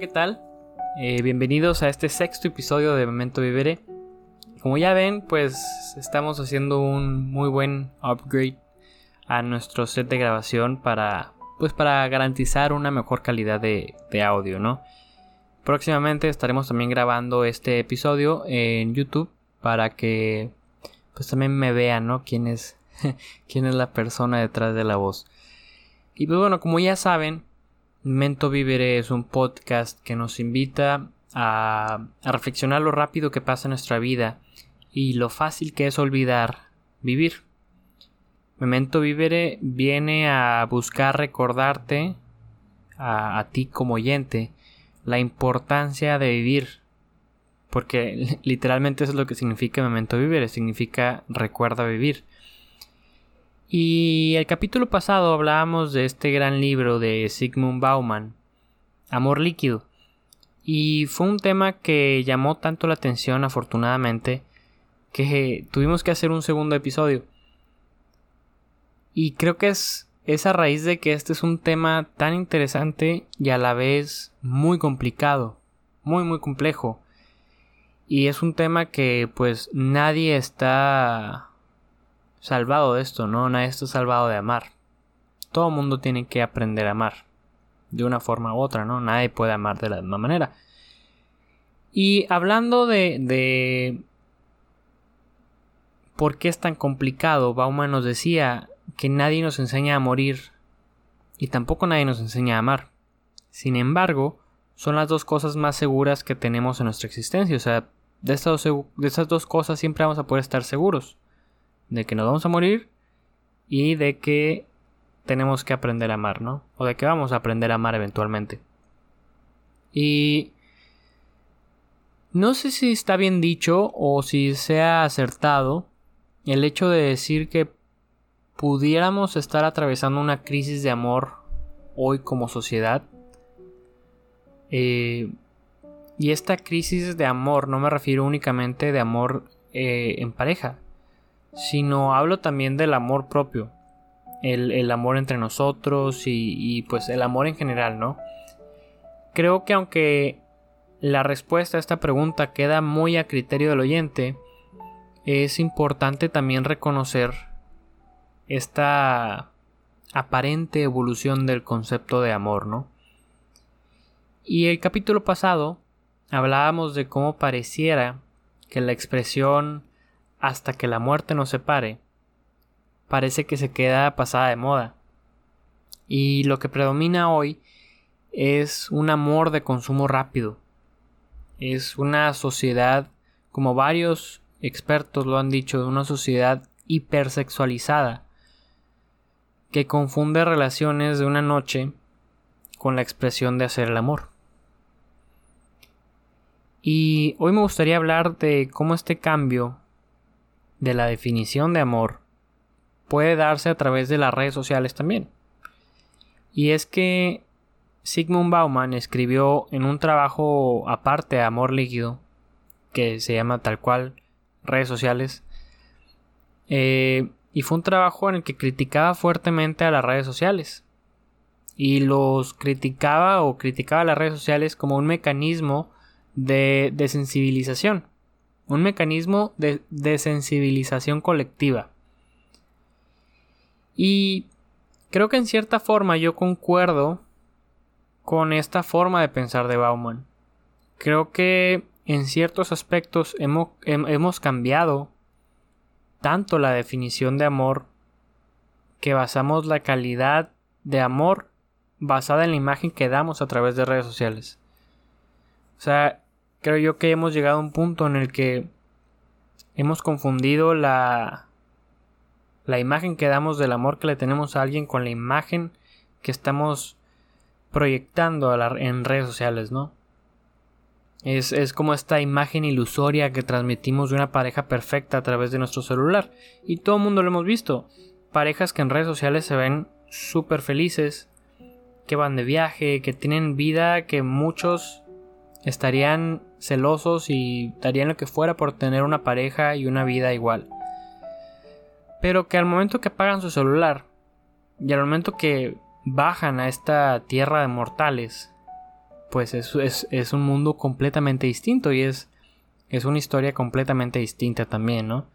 ¿qué tal? Eh, bienvenidos a este sexto episodio de Memento Vivere. Como ya ven, pues estamos haciendo un muy buen upgrade a nuestro set de grabación para, pues para garantizar una mejor calidad de, de audio, ¿no? Próximamente estaremos también grabando este episodio en YouTube para que pues también me vean, ¿no? Quién es, quién es la persona detrás de la voz. Y pues bueno, como ya saben, Mento Vivere es un podcast que nos invita a, reflexionar lo rápido que pasa nuestra vida y lo fácil que es olvidar vivir. Memento Vivere viene a buscar recordarte a, a, ti como oyente la importancia de vivir. Porque literalmente eso es lo que significa Memento Vivere, significa recuerda vivir. Y el capítulo pasado hablábamos de este gran libro de Sigmund Bauman, Amor líquido. Y fue un tema que llamó tanto la atención afortunadamente que tuvimos que hacer un segundo episodio. Y creo que es, esa a raíz de que este es un tema tan interesante y a la vez muy complicado, muy muy complejo. Y es un tema que pues nadie está salvado de esto, ¿no? Nadie está salvado de amar. Todo mundo tiene que aprender a amar. De una forma u otra, ¿no? Nadie puede amar de la misma manera. Y hablando de, de por qué es tan complicado, Bauman nos decía que nadie nos enseña a morir y tampoco nadie nos enseña a amar. Sin embargo, son las dos cosas más seguras que tenemos en nuestra existencia. O sea, de estas, de estas dos cosas siempre vamos a poder estar seguros de que nos vamos a morir y de que tenemos que aprender a amar, ¿no? O de que vamos a aprender a amar eventualmente. Y no sé si está bien dicho o si sea acertado el hecho de decir que pudiéramos estar atravesando una crisis de amor hoy como sociedad. Eh, y esta crisis de amor no me refiero únicamente de amor eh, en pareja, sino hablo también del amor propio, el, amor entre nosotros y, y, pues el amor en general, ¿no? Creo que aunque la respuesta a esta pregunta queda muy a criterio del oyente, es importante también reconocer esta aparente evolución del concepto de amor, ¿no? Y el capítulo pasado hablábamos de cómo pareciera que la expresión hasta que la muerte nos separe, parece que se queda pasada de moda. Y lo que predomina hoy es un amor de consumo rápido. Es una sociedad, como varios expertos lo han dicho, una sociedad hipersexualizada que confunde relaciones de una noche con la expresión de hacer el amor. Y hoy me gustaría hablar de cómo este cambio de la definición de amor puede darse a través de las redes sociales también. Y es que Sigmund Bauman escribió en un trabajo aparte Amor Líquido, que se llama tal cual redes sociales, eh, y fue un trabajo en el que criticaba fuertemente a las redes sociales. Y los criticaba o criticaba a las redes sociales como un mecanismo de desensibilización un mecanismo de, sensibilización colectiva. Y creo que en cierta forma yo concuerdo con esta forma de pensar de Bauman. Creo que en ciertos aspectos hemos, hemos cambiado tanto la definición de amor que basamos la calidad de amor basada en la imagen que damos a través de redes sociales. O sea, creo yo que hemos llegado a un punto en el que hemos confundido la la imagen que damos del amor que le tenemos a alguien con la imagen que estamos proyectando en redes sociales, ¿no? Es, es, como esta imagen ilusoria que transmitimos de una pareja perfecta a través de nuestro celular. Y todo el mundo lo hemos visto. Parejas que en redes sociales se ven súper felices, que van de viaje, que tienen vida que muchos estarían celosos y darían lo que fuera por tener una pareja y una vida igual. Pero que al momento que apagan su celular y al momento que bajan a esta tierra de mortales, pues es, es, un mundo completamente distinto y es, es una historia completamente distinta también, ¿no?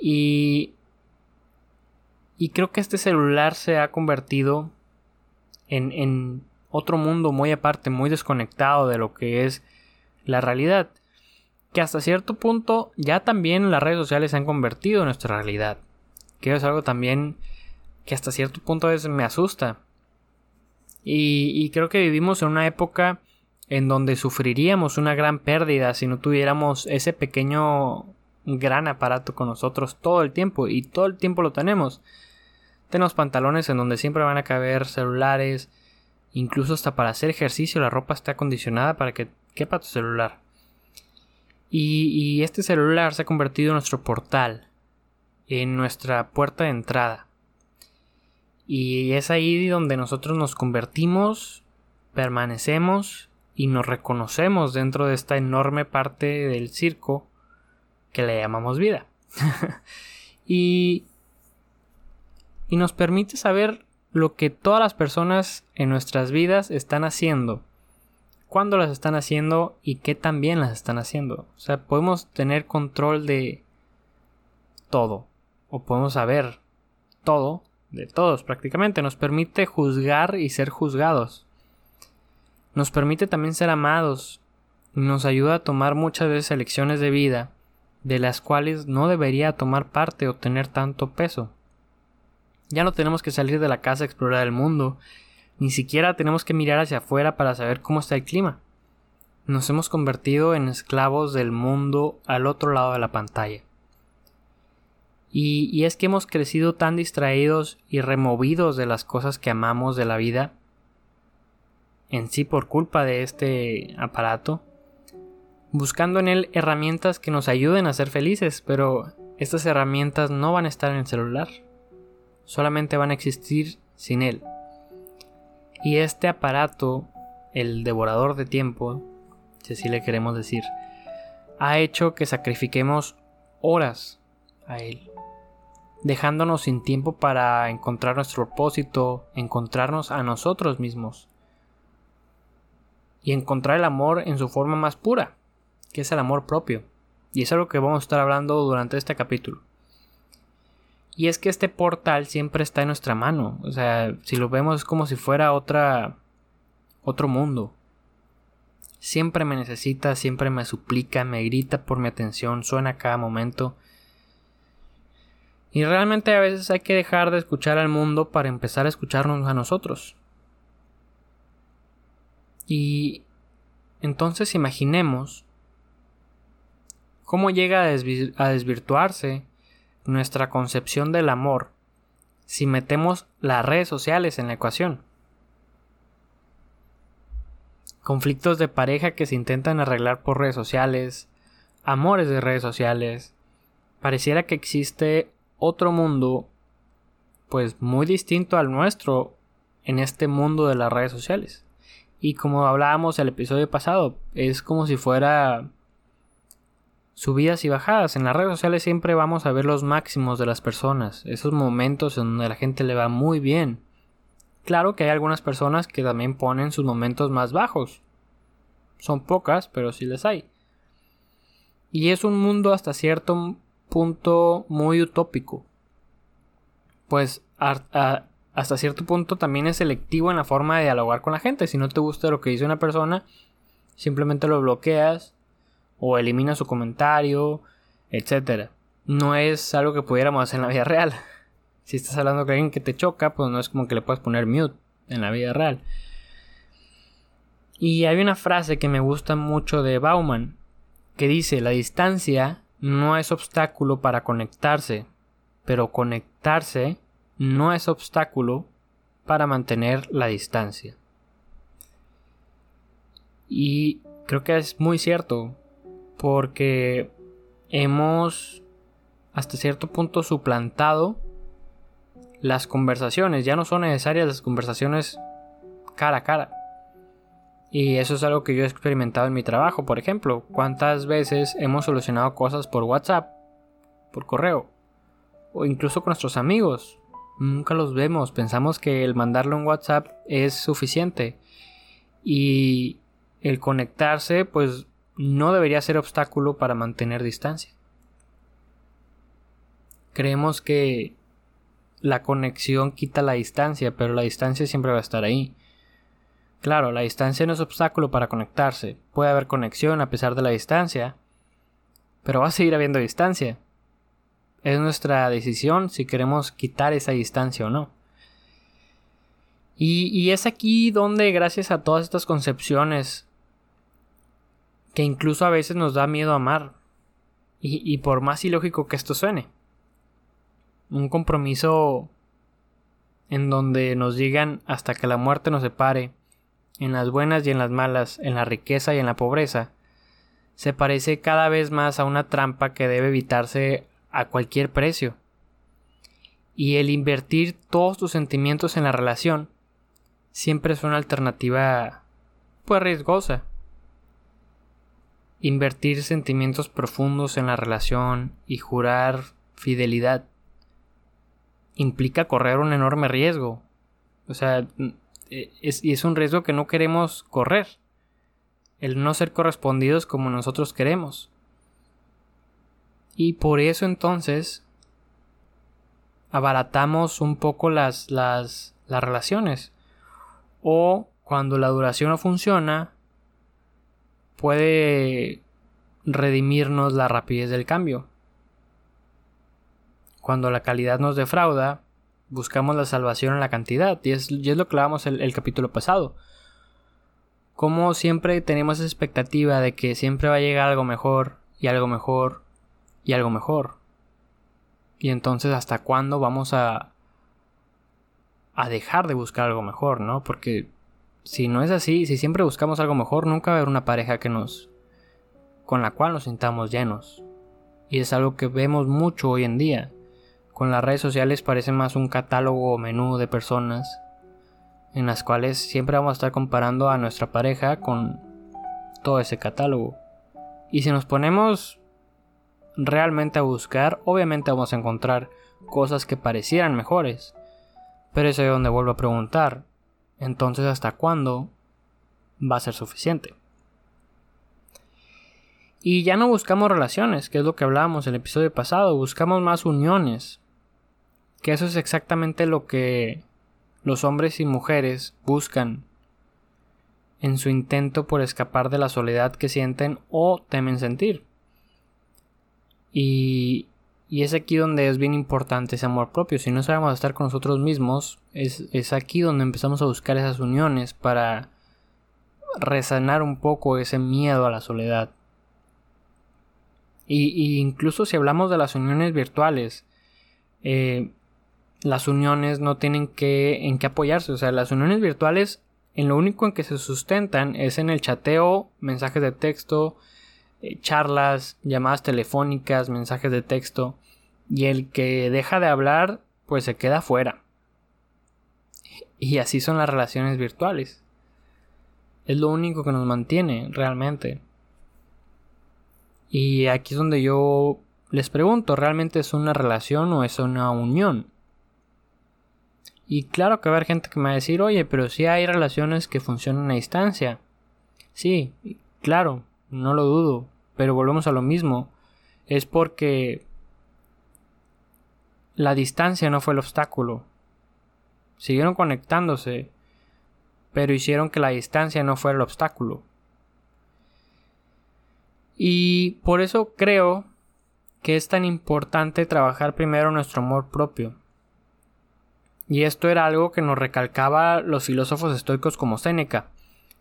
Y, y creo que este celular se ha convertido en, en otro mundo muy aparte, muy desconectado de lo que es la realidad. Que hasta cierto punto ya también las redes sociales se han convertido en nuestra realidad. Que es algo también que hasta cierto punto me asusta. Y, creo que vivimos en una época en donde sufriríamos una gran pérdida si no tuviéramos ese pequeño gran aparato con nosotros todo el tiempo y todo el tiempo lo tenemos. Tenemos pantalones en donde siempre van a caber celulares, incluso hasta para hacer ejercicio la ropa está acondicionada para que quepa tu celular. Y, este celular se ha convertido en nuestro portal, en nuestra puerta de entrada. Y es ahí donde nosotros nos convertimos, permanecemos y nos reconocemos dentro de esta enorme parte del circo que le llamamos vida. y, y nos permite saber lo que todas las personas en nuestras vidas están haciendo, cuándo las están haciendo y qué también las están haciendo. O sea, podemos tener control de todo, o podemos saber todo de todos prácticamente, nos permite juzgar y ser juzgados. Nos permite también ser amados, nos ayuda a tomar muchas veces elecciones de vida de las cuales no debería tomar parte o tener tanto peso. Ya no tenemos que salir de la casa a explorar el mundo, ni siquiera tenemos que mirar hacia afuera para saber cómo está el clima. Nos hemos convertido en esclavos del mundo al otro lado de la pantalla. Y, es que hemos crecido tan distraídos y removidos de las cosas que amamos de la vida, en sí por culpa de este aparato, buscando en él herramientas que nos ayuden a ser felices, pero estas herramientas no van a estar en el celular, solamente van a existir sin él. Y este aparato, el devorador de tiempo, si así le queremos decir, ha hecho que sacrifiquemos horas a él dejándonos sin tiempo para encontrar nuestro propósito, encontrarnos a nosotros mismos y encontrar el amor en su forma más pura, que es el amor propio. Y es algo que vamos a estar hablando durante este capítulo. Y es que este portal siempre está en nuestra mano. O sea, si lo vemos es como si fuera otra. otro mundo. Siempre me necesita, siempre me suplica, me grita por mi atención, suena a cada momento. Y realmente a veces hay que dejar de escuchar al mundo para empezar a escucharnos a nosotros. Y entonces imaginemos cómo llega a, desvirtuarse nuestra concepción del amor si metemos las redes sociales en la ecuación. Conflictos de pareja que se intentan arreglar por redes sociales, amores de redes sociales. Pareciera que existe otro mundo pues muy distinto al nuestro en este mundo de las redes sociales. Y como hablábamos el episodio pasado, es como si fuera subidas y bajadas. En las redes sociales siempre vamos a ver los máximos de las personas, esos momentos en donde la gente le va muy bien. Claro que hay algunas personas que también ponen sus momentos más bajos. Son pocas, pero sí les hay. Y es un mundo hasta cierto punto muy utópico. Pues hasta cierto punto también es selectivo en la forma de dialogar con la gente. Si no te gusta lo que dice una persona, simplemente lo bloqueas o eliminas su comentario, etc. No es algo que pudiéramos hacer en la vida real. Si estás hablando con alguien que te choca, pues no es como que le puedas poner mute en la vida real. Y hay una frase que me gusta mucho de Bauman que dice, la distancia no es obstáculo para conectarse, pero conectarse no es obstáculo para mantener la distancia. Y creo que es muy cierto, porque hemos hasta cierto punto suplantado las conversaciones, ya no son necesarias las conversaciones cara a cara. Y eso es algo que yo he experimentado en mi trabajo, por ejemplo. ¿Cuántas veces hemos solucionado cosas por WhatsApp, por correo, o incluso con nuestros amigos? Nunca los vemos, pensamos que el mandarle un WhatsApp es suficiente. Y el conectarse, pues no debería ser obstáculo para mantener distancia. Creemos que la conexión quita la distancia, pero la distancia siempre va a estar ahí. Claro, la distancia no es obstáculo para conectarse. Puede haber conexión a pesar de la distancia, pero va a seguir habiendo distancia. Es nuestra decisión si queremos quitar esa distancia o no. Y, es aquí donde, gracias a todas estas concepciones, que incluso a veces nos da miedo amar, y, y por más ilógico que esto suene, un compromiso en donde nos digan hasta que la muerte nos separe, en las buenas y en las malas, en la riqueza y en la pobreza, se parece cada vez más a una trampa que debe evitarse a cualquier precio. Y el invertir todos tus sentimientos en la relación siempre es una alternativa pues riesgosa. Invertir sentimientos profundos en la relación y jurar fidelidad implica correr un enorme riesgo. O sea, es, y es un riesgo que no queremos correr. El no ser correspondidos como nosotros queremos. Y por eso entonces abaratamos un poco las, las, las relaciones. O cuando la duración no funciona, puede redimirnos la rapidez del cambio. Cuando la calidad nos defrauda, buscamos la salvación en la cantidad. Y es, lo que hablábamos el, el capítulo pasado. Como siempre tenemos esa expectativa de que siempre va a llegar algo mejor y algo mejor y algo mejor. Y entonces, ¿hasta cuándo vamos a a dejar de buscar algo mejor, ¿no? Porque si no es así, si siempre buscamos algo mejor, nunca va a haber una pareja que nos con la cual nos sintamos llenos. Y es algo que vemos mucho hoy en día. Con las redes sociales parece más un catálogo o menú de personas en las cuales siempre vamos a estar comparando a nuestra pareja con todo ese catálogo. Y si nos ponemos realmente a buscar, obviamente vamos a encontrar cosas que parecieran mejores. Pero es ahí donde vuelvo a preguntar, entonces ¿hasta cuándo va a ser suficiente? Y ya no buscamos relaciones, que es lo que hablábamos en el episodio pasado, buscamos más uniones. Que eso es exactamente lo que los hombres y mujeres buscan en su intento por escapar de la soledad que sienten o temen sentir. Y y es aquí donde es bien importante ese amor propio. Si no sabemos estar con nosotros mismos, es, aquí donde empezamos a buscar esas uniones para resanar un poco ese miedo a la soledad. Y, incluso si hablamos de las uniones virtuales, eh, las uniones no tienen que, en qué apoyarse. O sea, las uniones virtuales en lo único en que se sustentan es en el chateo, mensajes de texto, eh, charlas, llamadas telefónicas, mensajes de texto. Y el que deja de hablar, pues se queda fuera. Y así son las relaciones virtuales. Es lo único que nos mantiene realmente. Y aquí es donde yo les pregunto, ¿realmente es una relación o es una unión? Y claro que va a haber gente que me va a decir, oye, pero sí hay relaciones que funcionan a distancia. Sí, claro, no lo dudo, pero volvemos a lo mismo. Es porque la distancia no fue el obstáculo. Siguieron conectándose, pero hicieron que la distancia no fuera el obstáculo. Y por eso creo que es tan importante trabajar primero nuestro amor propio. Y esto era algo que nos recalcaba los filósofos estoicos como Séneca.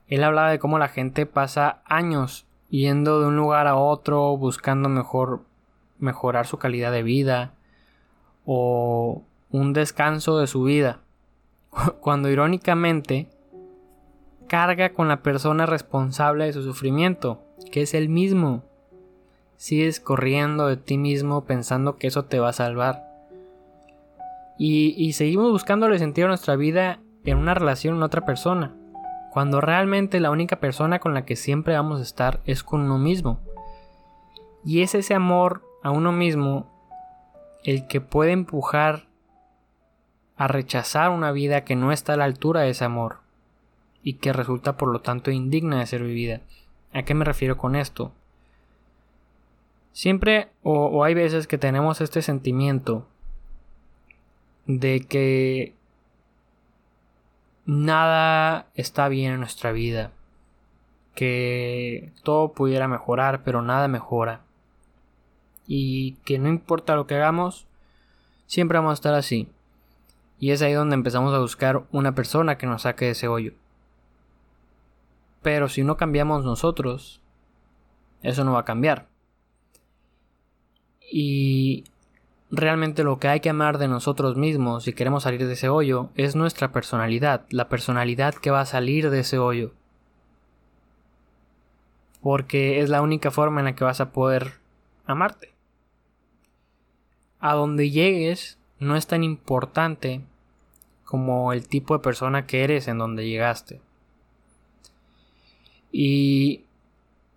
Él hablaba de cómo la gente pasa años yendo de un lugar a otro buscando mejor mejorar su calidad de vida, o un descanso de su vida, cuando irónicamente carga con la persona responsable de su sufrimiento, que es el mismo. Sigues corriendo de ti mismo pensando que eso te va a salvar. Y, y seguimos buscándole sentido a nuestra vida en una relación con otra persona, cuando realmente la única persona con la que siempre vamos a estar es con uno mismo. Y es ese amor a uno mismo el que puede empujar a rechazar una vida que no está a la altura de ese amor. y que resulta por lo tanto indigna de ser vivida. ¿A qué me refiero con esto? Siempre o, o hay veces que tenemos este sentimiento de que nada está bien en nuestra vida, que todo pudiera mejorar, pero nada mejora, y que no importa lo que hagamos, siempre vamos a estar así. Y es ahí donde empezamos a buscar una persona que nos saque de ese hoyo. Pero si no cambiamos nosotros, eso no va a cambiar. Y realmente lo que hay que amar de nosotros mismos si queremos salir de ese hoyo es nuestra personalidad, la personalidad que va a salir de ese hoyo. Porque es la única forma en la que vas a poder amarte. A donde llegues no es tan importante como el tipo de persona que eres en donde llegaste. Y,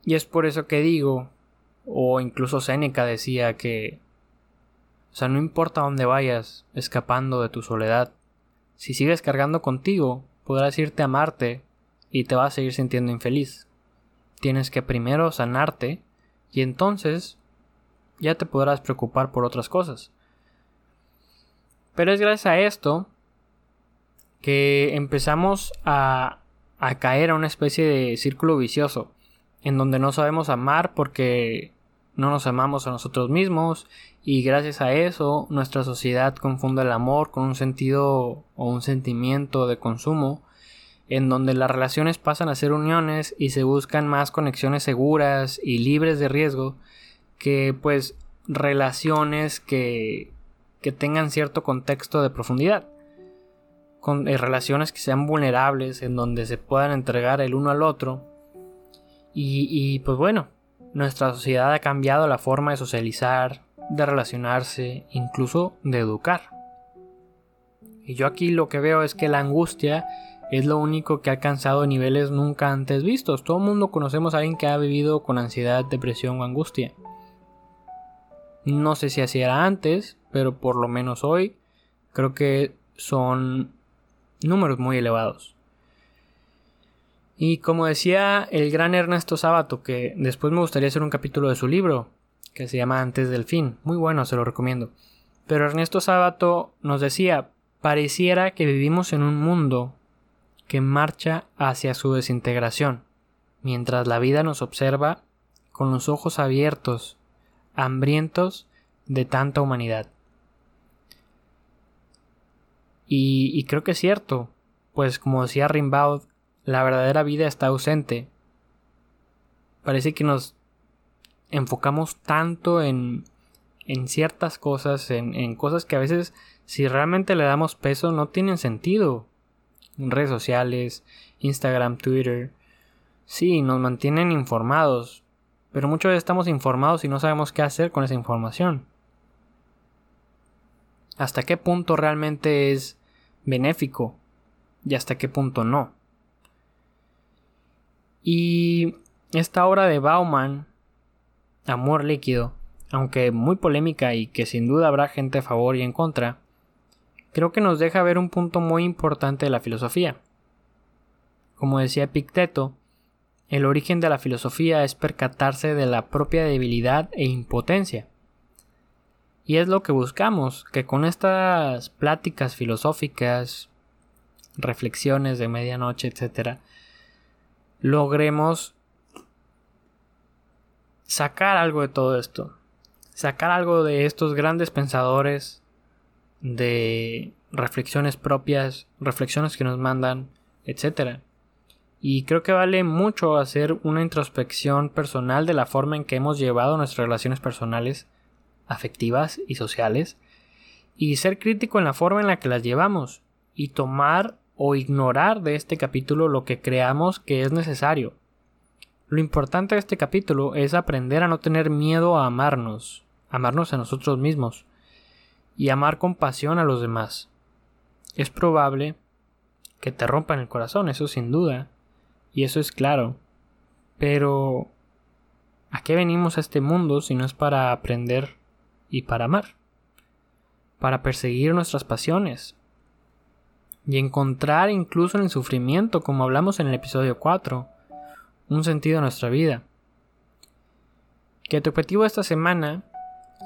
y es por eso que digo, o incluso Séneca decía que o sea, no importa dónde vayas, escapando de tu soledad. Si sigues cargando contigo, podrás irte a Marte y te vas a seguir sintiendo infeliz. Tienes que primero sanarte y entonces ya te podrás preocupar por otras cosas. Pero es gracias a esto que empezamos a, a caer a una especie de círculo vicioso, en donde no sabemos amar porque no nos amamos a nosotros mismos y gracias a eso nuestra sociedad confunde el amor con un sentido o un sentimiento de consumo en donde las relaciones pasan a ser uniones y se buscan más conexiones seguras y libres de riesgo que pues relaciones que, que tengan cierto contexto de profundidad con eh, relaciones que sean vulnerables en donde se puedan entregar el uno al otro. Y, y pues bueno nuestra sociedad ha cambiado la forma de socializar, de relacionarse, incluso de educar. Y yo aquí lo que veo es que la angustia es lo único que ha alcanzado niveles nunca antes vistos. Todo el mundo conocemos a alguien que ha vivido con ansiedad, depresión o angustia. No sé si así era antes, pero por lo menos hoy creo que son números muy elevados. Y como decía el gran Ernesto Sábato, que después me gustaría hacer un capítulo de su libro, que se llama Antes del fin, muy bueno, se lo recomiendo. Pero Ernesto Sábato nos decía, pareciera que vivimos en un mundo que marcha hacia su desintegración, mientras la vida nos observa con los ojos abiertos, hambrientos de tanta humanidad. Y, y creo que es cierto, pues como decía Rimbaud, la verdadera vida está ausente. Parece que nos enfocamos tanto en, en ciertas cosas, en, en cosas que a veces si realmente le damos peso no tienen sentido. En redes sociales, Instagram, Twitter. Sí, nos mantienen informados, pero muchas veces estamos informados y no sabemos qué hacer con esa información. ¿Hasta qué punto realmente es benéfico? Y hasta qué punto no. Y esta obra de Bauman, Amor líquido, aunque muy polémica y que sin duda habrá gente a favor y en contra, creo que nos deja ver un punto muy importante de la filosofía. Como decía Epicteto, el origen de la filosofía es percatarse de la propia debilidad e impotencia. Y es lo que buscamos, que con estas pláticas filosóficas, reflexiones de medianoche, etc., logremos sacar algo de todo esto. Sacar algo de estos grandes pensadores, de reflexiones propias, reflexiones que nos mandan, etc. Y creo que vale mucho hacer una introspección personal de la forma en que hemos llevado nuestras relaciones personales, afectivas y sociales, y ser crítico en la forma en la que las llevamos, y tomar o ignorar de este capítulo lo que creamos que es necesario. Lo importante de este capítulo es aprender a no tener miedo a amarnos, amarnos a nosotros mismos y amar con pasión a los demás. Es probable que te rompan el corazón, eso sin duda, y eso es claro. Pero ¿a qué venimos a este mundo si no es para aprender y para amar? Para perseguir nuestras pasiones, y encontrar incluso en el sufrimiento, como hablamos en el episodio 4, un sentido a nuestra vida. Que tu objetivo esta semana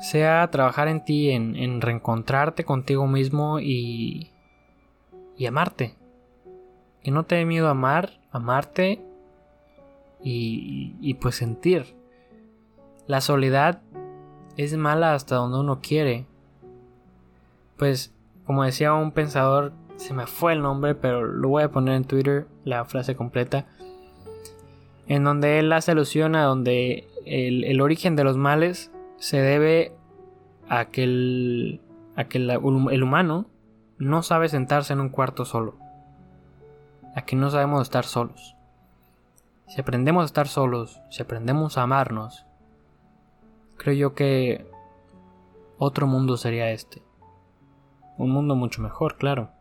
sea trabajar en ti, en, reencontrarte contigo mismo y, y amarte. Que no te dé miedo amar, amarte y, y pues sentir. La soledad es mala hasta donde uno quiere. Pues, como decía un pensador, se me fue el nombre, pero lo voy a poner en Twitter, la frase completa, en donde él hace alusión a donde el, origen de los males se debe a que, el, a que el humano no sabe sentarse en un cuarto solo, a que no sabemos estar solos. Si aprendemos a estar solos, si aprendemos a amarnos, creo yo que otro mundo sería este. Un mundo mucho mejor, claro.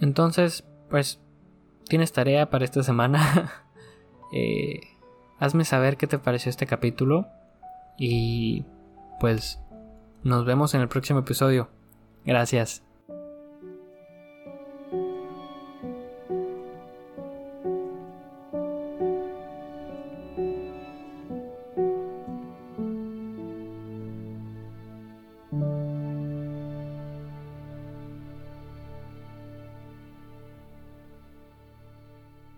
Entonces, pues, tienes tarea para esta semana. Eh, hazme saber qué te pareció este capítulo. Y pues, nos vemos en el próximo episodio. Gracias.